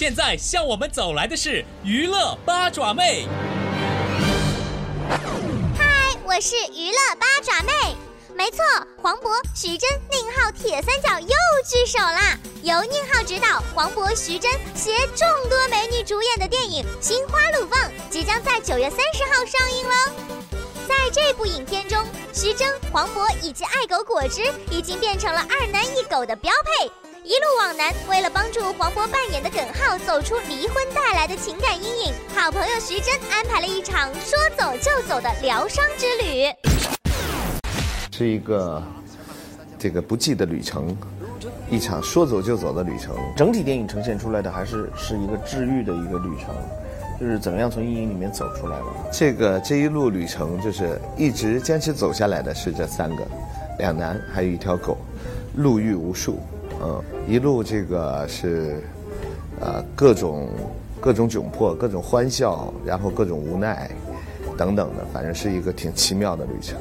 现在向我们走来的是娱乐八爪妹。嗨，我是娱乐八爪妹。没错，黄渤、徐峥、宁浩铁三角又聚首啦！由宁浩执导，黄渤、徐峥携众多美女主演的电影《心花怒放》即将在九月三十号上映喽。在这部影片中，徐峥、黄渤以及爱狗果汁已经变成了二男一狗的标配。一路往南，为了帮助黄渤扮演的耿浩走出离婚带来的情感阴影，好朋友徐峥安排了一场说走就走的疗伤之旅。是一个这个不羁的旅程，一场说走就走的旅程。整体电影呈现出来的还是是一个治愈的一个旅程，就是怎么样从阴影里面走出来的。这个这一路旅程，就是一直坚持走下来的是这三个，两男还有一条狗，路遇无数。嗯，一路这个是，呃，各种各种窘迫，各种欢笑，然后各种无奈，等等的，反正是一个挺奇妙的旅程。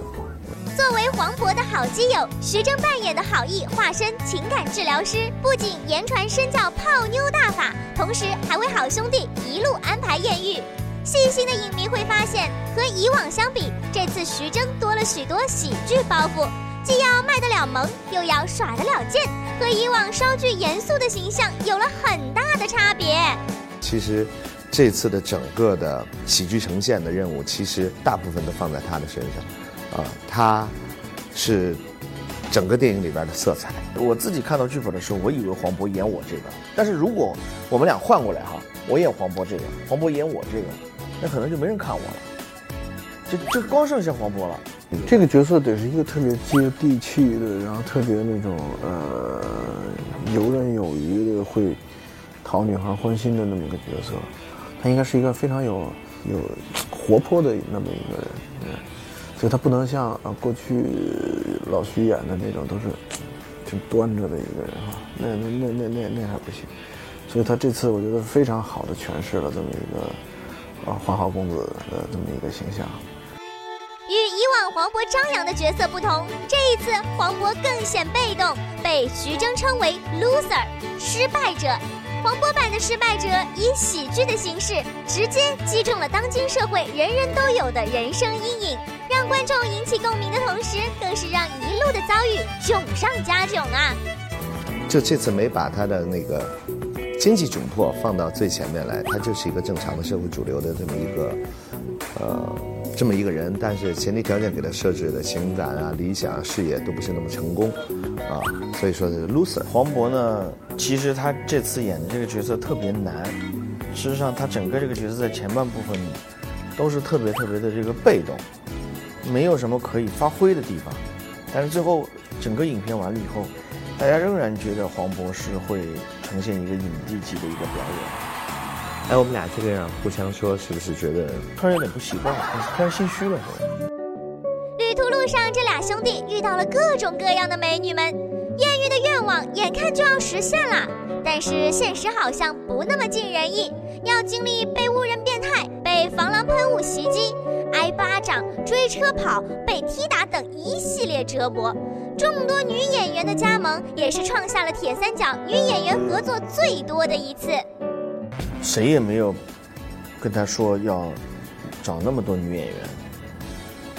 作为黄渤的好基友，徐峥扮演的好意化身情感治疗师，不仅言传身教泡妞大法，同时还为好兄弟一路安排艳遇。细心的影迷会发现，和以往相比，这次徐峥多了许多喜剧包袱。既要卖得了萌，又要耍得了贱，和以往稍具严肃的形象有了很大的差别。其实，这次的整个的喜剧呈现的任务，其实大部分都放在他的身上，啊，他是整个电影里边的色彩。我自己看到剧本的时候，我以为黄渤演我这个，但是如果我们俩换过来哈，我演黄渤这个，黄渤演我这个，那可能就没人看我了，就就光剩下黄渤了。这个角色得是一个特别接地气的，然后特别那种呃游刃有余的，会讨女孩欢心的那么一个角色。他应该是一个非常有有活泼的那么一个人，所以他不能像过去老徐演的那种都是挺端着的一个人哈，那那那那那那还不行。所以他这次我觉得非常好的诠释了这么一个啊花花公子的这么一个形象。与以往黄渤张扬的角色不同，这一次黄渤更显被动，被徐峥称为 loser 失败者。黄渤版的失败者以喜剧的形式，直接击中了当今社会人人都有的人生阴影，让观众引起共鸣的同时，更是让一路的遭遇囧上加囧啊！就这次没把他的那个经济窘迫放到最前面来，他就是一个正常的社会主流的这么一个，呃。这么一个人，但是前提条件给他设置的情感啊、理想、啊、事业都不是那么成功，啊，所以说是 loser。黄渤呢，其实他这次演的这个角色特别难，事实上他整个这个角色在前半部分都是特别特别的这个被动，没有什么可以发挥的地方，但是最后整个影片完了以后，大家仍然觉得黄渤是会呈现一个影帝级的一个表演。哎，我们俩这个样互相说，是不是觉得突然有点不习惯，突然心虚了？旅途路上，这俩兄弟遇到了各种各样的美女们，艳遇的愿望眼看就要实现了，但是现实好像不那么尽人意，要经历被误认变态、被防狼喷雾袭击、挨巴掌、追车跑、被踢打等一系列折磨。众多女演员的加盟，也是创下了铁三角女演员合作最多的一次。谁也没有跟他说要找那么多女演员。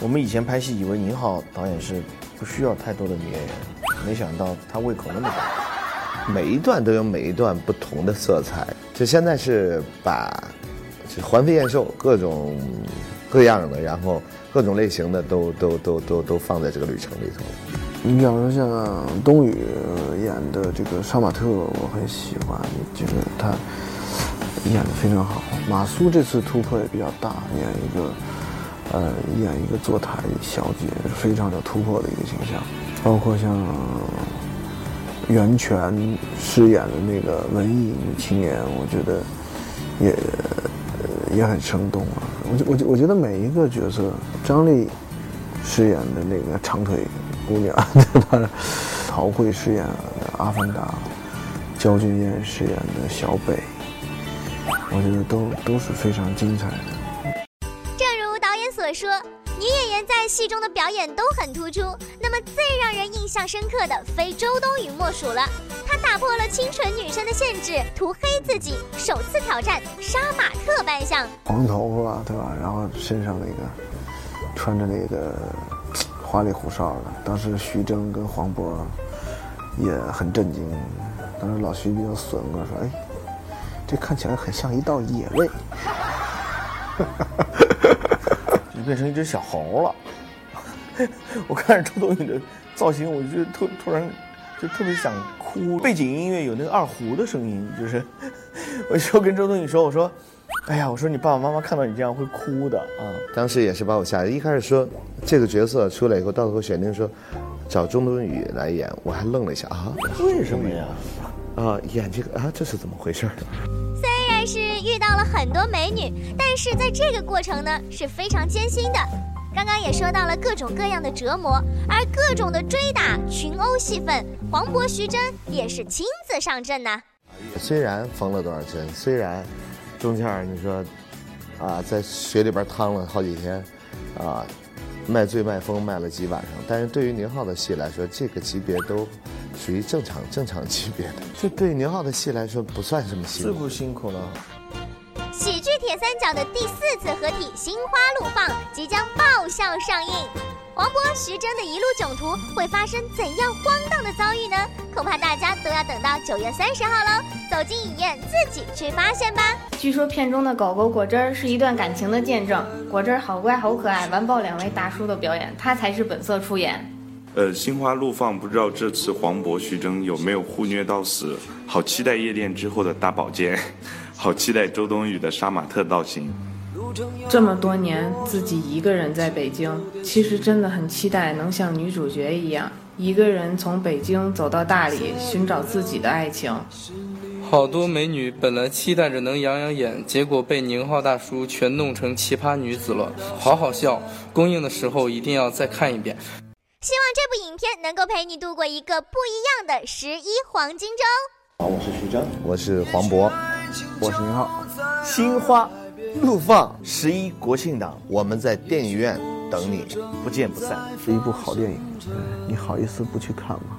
我们以前拍戏以为宁浩导演是不需要太多的女演员，没想到他胃口那么大，每一段都有每一段不同的色彩。就现在是把就环肥燕瘦各种各样的，然后各种类型的都都都都都放在这个旅程里头。你比方说像冬雨演的这个杀马特，我很喜欢，就是他。演的非常好，马苏这次突破也比较大，演一个，呃，演一个坐台小姐，非常有突破的一个形象。包括像袁泉饰演的那个文艺女青年，我觉得也也很生动啊。我我我觉得每一个角色，张丽饰演的那个长腿姑娘，对吧？陶慧饰演的阿凡达，焦俊艳饰演的小北。我觉得都都是非常精彩的。正如导演所说，女演员在戏中的表演都很突出。那么最让人印象深刻的，非周冬雨莫属了。她打破了清纯女生的限制，涂黑自己，首次挑战杀马特扮相。黄头发对吧？然后身上那个穿着那个花里胡哨的，当时徐峥跟黄渤也很震惊。当时老徐比较损，跟我说：“哎，这看起来很像一道野味。”就变成一只小猴了。我看着周冬雨的造型，我就突突然就特别想哭。背景音乐有那个二胡的声音，就是 我就跟周冬雨说：“我说，哎呀，我说你爸爸妈妈看到你这样会哭的啊。”当时也是把我吓的。一开始说这个角色出来以后，到时候选定说找周冬雨来演，我还愣了一下啊，为什么呀？啊，演这个啊，这是怎么回事？虽然是遇到了很多美女，但是在这个过程呢是非常艰辛的。刚刚也说到了各种各样的折磨，而各种的追打、群殴戏份，黄渤、徐峥也是亲自上阵呐。虽然缝了多少针，虽然中间你说啊在水里边趟了好几天，啊卖醉卖疯卖了几晚上，但是对于宁浩的戏来说，这个级别都属于正常正常级别的。这对宁浩的戏来说不算什么辛苦，是不辛苦了。喜剧铁三角的第四次合体《心花怒放》即将爆笑上映，黄渤、徐峥的一路囧途会发生怎样荒诞的遭遇呢？恐怕大家都要等到九月三十号喽！走进影院自己去发现吧。据说片中的狗狗果汁儿是一段感情的见证，果汁儿好乖好可爱，完爆两位大叔的表演，他才是本色出演。呃，心花怒放，不知道这次黄渤、徐峥有没有互虐到死？好期待夜店之后的大保健。好期待周冬雨的杀马特造型。这么多年自己一个人在北京，其实真的很期待能像女主角一样，一个人从北京走到大理，寻找自己的爱情。好多美女本来期待着能养养眼，结果被宁浩大叔全弄成奇葩女子了，好好笑。公映的时候一定要再看一遍。希望这部影片能够陪你度过一个不一样的十一黄金周。好，我是徐峥，我是黄渤。我是宁浩，心花怒放十一国庆档，我们在电影院等你，不见不散。是一部好电影，你好意思不去看吗？